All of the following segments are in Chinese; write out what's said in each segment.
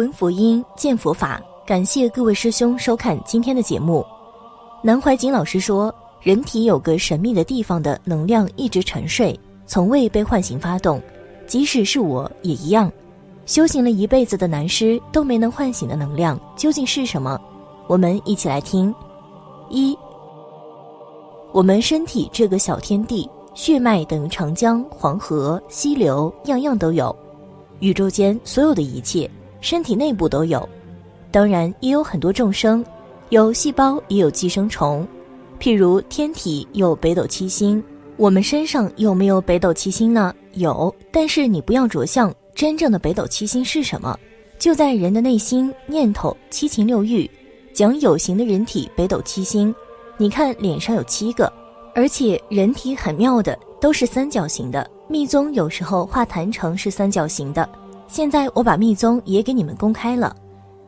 闻佛音，见佛法。感谢各位师兄收看今天的节目。南怀瑾老师说，人体有个神秘的地方的能量一直沉睡，从未被唤醒发动。即使是我也一样，修行了一辈子的南师都没能唤醒的能量究竟是什么？我们一起来听。一，我们身体这个小天地，血脉等长江、黄河、溪流，样样都有。宇宙间所有的一切，身体内部都有。当然，也有很多众生，有细胞，也有寄生虫。譬如天体有北斗七星，我们身上有没有北斗七星呢？有，但是你不要着相。真正的北斗七星是什么？就在人的内心、念头、七情六欲。讲有形的人体北斗七星，你看脸上有七个，而且人体很妙的，都是三角形的。密宗有时候画坛城是三角形的，现在我把密宗也给你们公开了。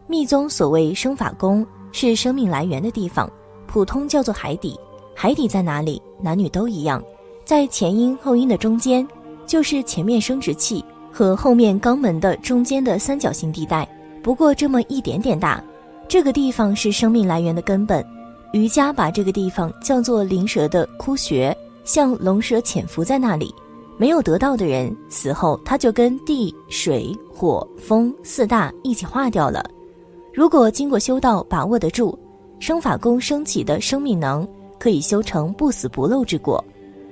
密宗所谓生法宫是生命来源的地方，普通叫做海底。海底在哪里？男女都一样，在前阴后阴的中间，就是前面生殖器和后面肛门的中间的三角形地带，不过这么一点点大。这个地方是生命来源的根本。瑜伽把这个地方叫做灵蛇的窟穴，像龙蛇潜伏在那里。没有得到的人，死后他就跟地、水、火、风四大一起化掉了。如果经过修道，把握得住，生法功升起的生命能，可以修成不死不漏之果。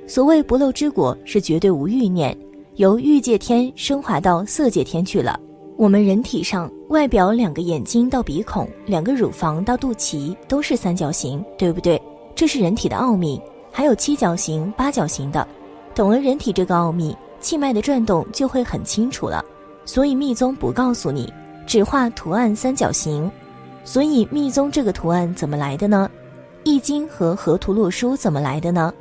所谓不漏之果，是绝对无欲念，由欲界天升华到色界天去了。我们人体上外表两个眼睛到鼻孔，两个乳房到肚脐，都是三角形，对不对？这是人体的奥秘。还有七角形、八角形的。懂了人体这个奥秘，气脉的转动就会很清楚了。所以密宗不告诉你，只画图案三角形。所以密宗这个图案怎么来的呢？易经和河图洛书怎么来的呢？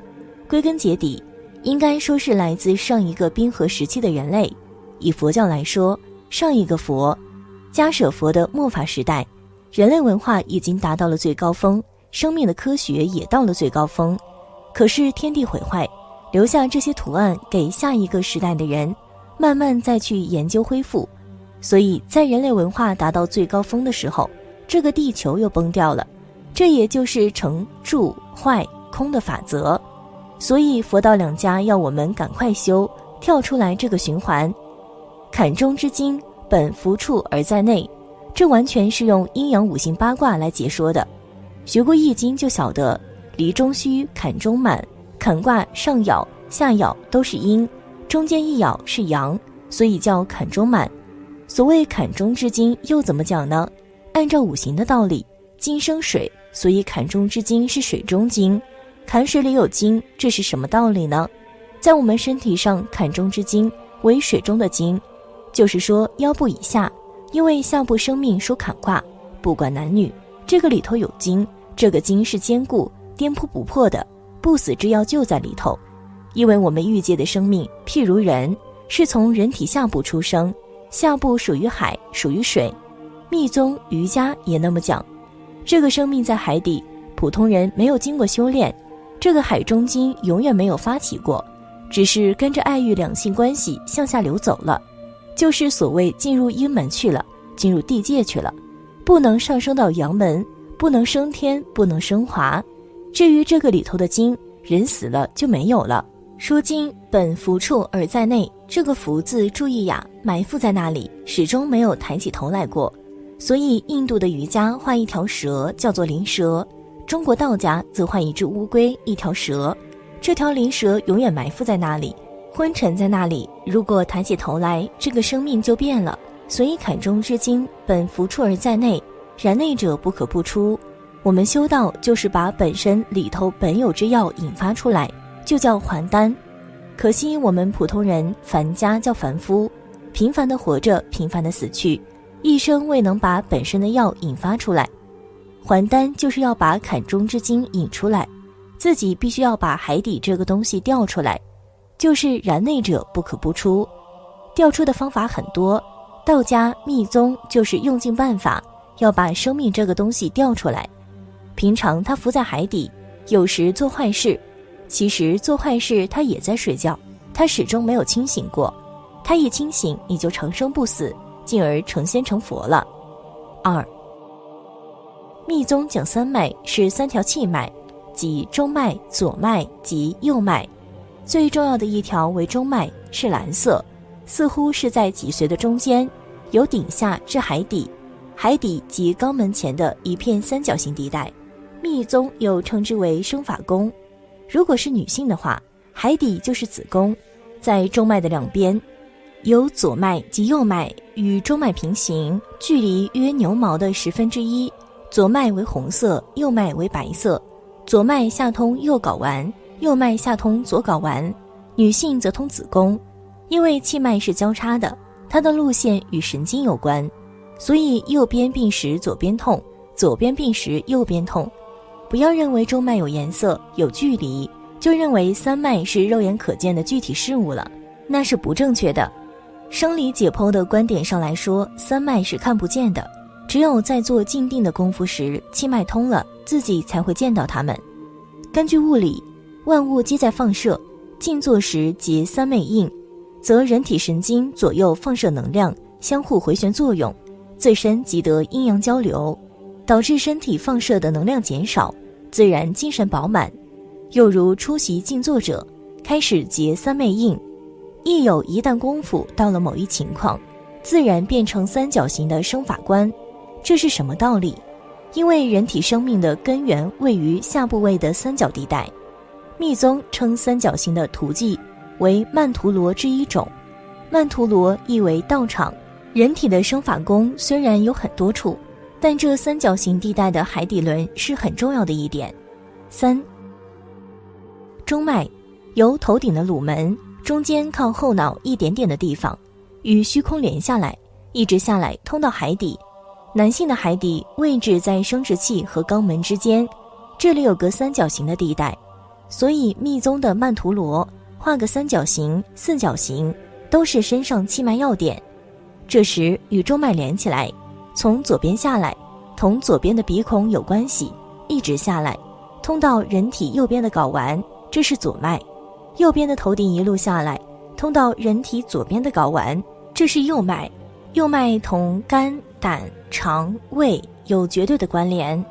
归根结底，应该说是来自上一个冰河时期的人类。以佛教来说，上一个佛，迦舍佛的末法时代，人类文化已经达到了最高峰，生命的科学也到了最高峰。可是天地毁坏。留下这些图案给下一个时代的人，慢慢再去研究恢复。所以在人类文化达到最高峰的时候，这个地球又崩掉了。这也就是成住坏空的法则。所以佛道两家要我们赶快修，跳出来这个循环。坎中之精本伏处而在内，这完全是用阴阳五行八卦来解说的。学过易经就晓得，离中虚，坎中满。坎卦上爻下爻都是阴，中间一爻是阳，所以叫坎中满。所谓坎中之金又怎么讲呢？按照五行的道理，金生水，所以坎中之金是水中金。坎水里有金，这是什么道理呢？在我们身体上，坎中之金为水中的金，就是说腰部以下，因为下部生命属坎卦，不管男女，这个里头有金，这个金是坚固、颠扑不破的。不死之药就在里头，因为我们欲界的生命，譬如人，是从人体下部出生，下部属于海，属于水。密宗瑜伽也那么讲，这个生命在海底，普通人没有经过修炼，这个海中精永远没有发起过，只是跟着爱欲两性关系向下流走了，就是所谓进入阴门去了，进入地界去了，不能上升到阳门，不能升天，不能升华。至于这个里头的精，人死了就没有了。说精本伏处而在内，这个伏字注意呀，埋伏在那里，始终没有抬起头来过。所以印度的瑜伽画一条蛇叫做灵蛇，中国道家则画一只乌龟，一条蛇。这条灵蛇永远埋伏在那里，昏沉在那里。如果抬起头来，这个生命就变了。所以坎中之精本伏处而在内，然内者不可不出。我们修道就是把本身里头本有之药引发出来，就叫还丹。可惜我们普通人凡家叫凡夫，平凡的活着，平凡的死去，一生未能把本身的药引发出来。还丹就是要把坎中之精引出来，自己必须要把海底这个东西调出来，就是然内者不可不出。调出的方法很多，道家密宗就是用尽办法要把生命这个东西调出来。平常他浮在海底，有时做坏事，其实做坏事他也在睡觉，他始终没有清醒过。他一清醒，你就长生不死，进而成仙成佛了。二，密宗讲三脉是三条气脉，即中脉、左脉及右脉，最重要的一条为中脉，是蓝色，似乎是在脊髓的中间，由顶下至海底，海底即肛门前的一片三角形地带。密宗又称之为生法宫。如果是女性的话，海底就是子宫，在中脉的两边，有左脉及右脉与中脉平行，距离约牛毛的十分之一。左脉为红色，右脉为白色。左脉下通右睾丸，右脉下通左睾丸。女性则通子宫，因为气脉是交叉的，它的路线与神经有关，所以右边病时左边痛，左边病时右边痛。不要认为中脉有颜色、有距离，就认为三脉是肉眼可见的具体事物了，那是不正确的。生理解剖的观点上来说，三脉是看不见的，只有在做静定的功夫时，气脉通了，自己才会见到它们。根据物理，万物皆在放射，静坐时结三昧印，则人体神经左右放射能量相互回旋作用，最深即得阴阳交流。导致身体放射的能量减少，自然精神饱满。又如出席静坐者，开始结三昧印，亦有一旦功夫到了某一情况，自然变成三角形的生法观。这是什么道理？因为人体生命的根源位于下部位的三角地带。密宗称三角形的图迹为曼陀罗之一种，曼陀罗意为道场。人体的生法宫虽然有很多处。但这三角形地带的海底轮是很重要的一点。三，中脉由头顶的颅门中间靠后脑一点点的地方，与虚空连下来，一直下来通到海底。男性的海底位置在生殖器和肛门之间，这里有个三角形的地带，所以密宗的曼陀罗画个三角形、四角形，都是身上气脉要点。这时与中脉连起来。从左边下来，同左边的鼻孔有关系，一直下来，通到人体右边的睾丸，这是左脉；右边的头顶一路下来，通到人体左边的睾丸，这是右脉。右脉同肝、胆、肠、胃有绝对的关联。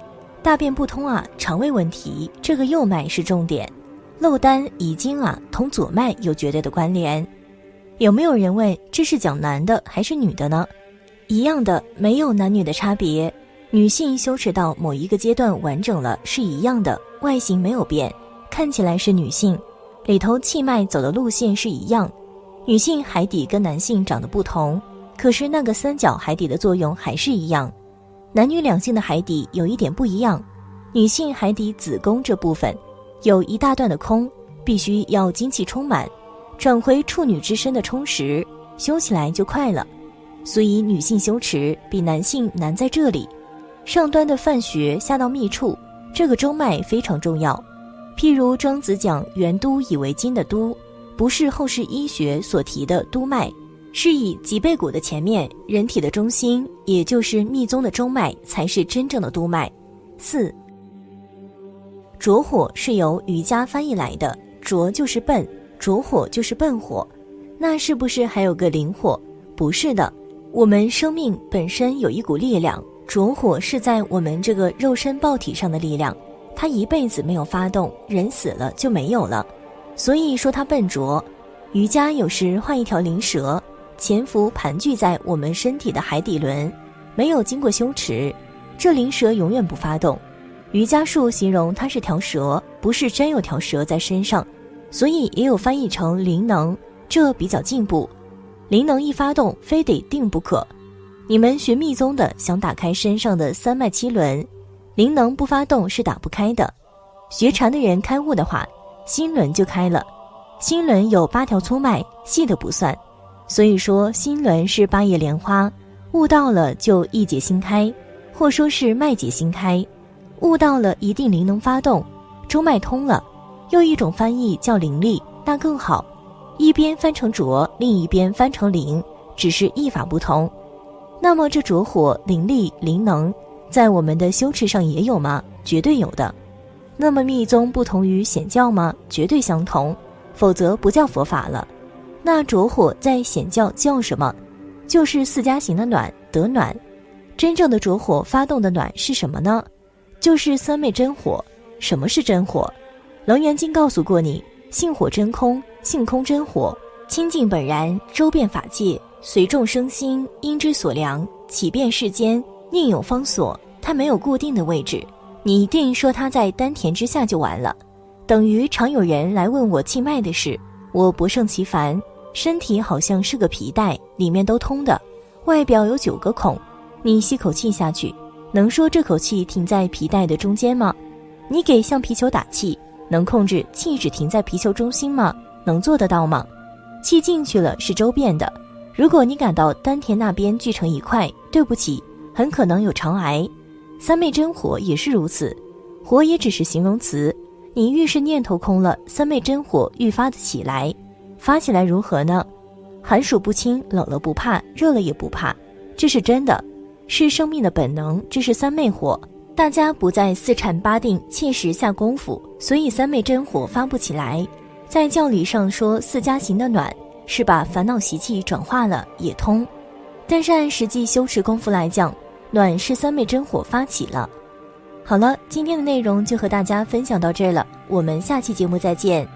大便不通啊，肠胃问题，这个右脉是重点。漏丹、遗精啊，同左脉有绝对的关联。有没有人问，这是讲男的还是女的呢？一样的，没有男女的差别。女性修持到某一个阶段完整了，是一样的，外形没有变，看起来是女性，里头气脉走的路线是一样。女性海底跟男性长得不同，可是那个三角海底的作用还是一样。男女两性的海底有一点不一样，女性海底子宫这部分有一大段的空，必须要精气充满，转回处女之身的充实，修起来就快了。所以女性修持比男性难在这里，上端的泛穴下到密处，这个中脉非常重要。譬如庄子讲元都以为经的都，不是后世医学所提的督脉，是以脊背骨的前面，人体的中心，也就是密宗的中脉，才是真正的督脉。四，着火是由瑜伽翻译来的，着就是笨，着火就是笨火，那是不是还有个灵火？不是的。我们生命本身有一股力量，着火是在我们这个肉身爆体上的力量，它一辈子没有发动，人死了就没有了，所以说它笨拙。瑜伽有时画一条灵蛇，潜伏盘踞在我们身体的海底轮，没有经过修持，这灵蛇永远不发动。瑜伽术形容它是条蛇，不是真有条蛇在身上，所以也有翻译成灵能，这比较进步。灵能一发动，非得定不可。你们学密宗的，想打开身上的三脉七轮，灵能不发动是打不开的。学禅的人开悟的话，心轮就开了。心轮有八条粗脉，细的不算。所以说，心轮是八叶莲花，悟到了就一解心开，或说是脉解心开。悟到了一定灵能发动，中脉通了。又一种翻译叫灵力，那更好。一边翻成浊，另一边翻成灵，只是译法不同。那么这浊火灵力灵能，在我们的修持上也有吗？绝对有的。那么密宗不同于显教吗？绝对相同，否则不叫佛法了。那浊火在显教叫什么？就是四加行的暖得暖。真正的浊火发动的暖是什么呢？就是三昧真火。什么是真火？《楞严经》告诉过你：性火真空，性空真火，清净本然，周遍法界，随众生心，因之所量，起遍世间，宁有方所？它没有固定的位置，你一定说它在丹田之下就完了。等于常有人来问我气脉的事，我不胜其烦。身体好像是个皮带，里面都通的，外表有九个孔。你吸口气下去，能说这口气停在皮带的中间吗？你给橡皮球打气，能控制气只停在皮球中心吗？能做得到吗？气进去了是周遍的。如果你感到丹田那边聚成一块，对不起，很可能有肠癌。三昧真火也是如此，火也只是形容词。你越是念头空了，三昧真火愈发的起来，发起来如何呢？寒暑不侵，冷了不怕，热了也不怕，这是真的。是生命的本能，这是三昧火。大家不在四禅八定切实下功夫，所以三昧真火发不起来。在教理上说，四加行的暖是把烦恼习气转化了，也通。但是按实际修持功夫来讲，暖是三昧真火发起了。好了，今天的内容就和大家分享到这儿了，我们下期节目再见。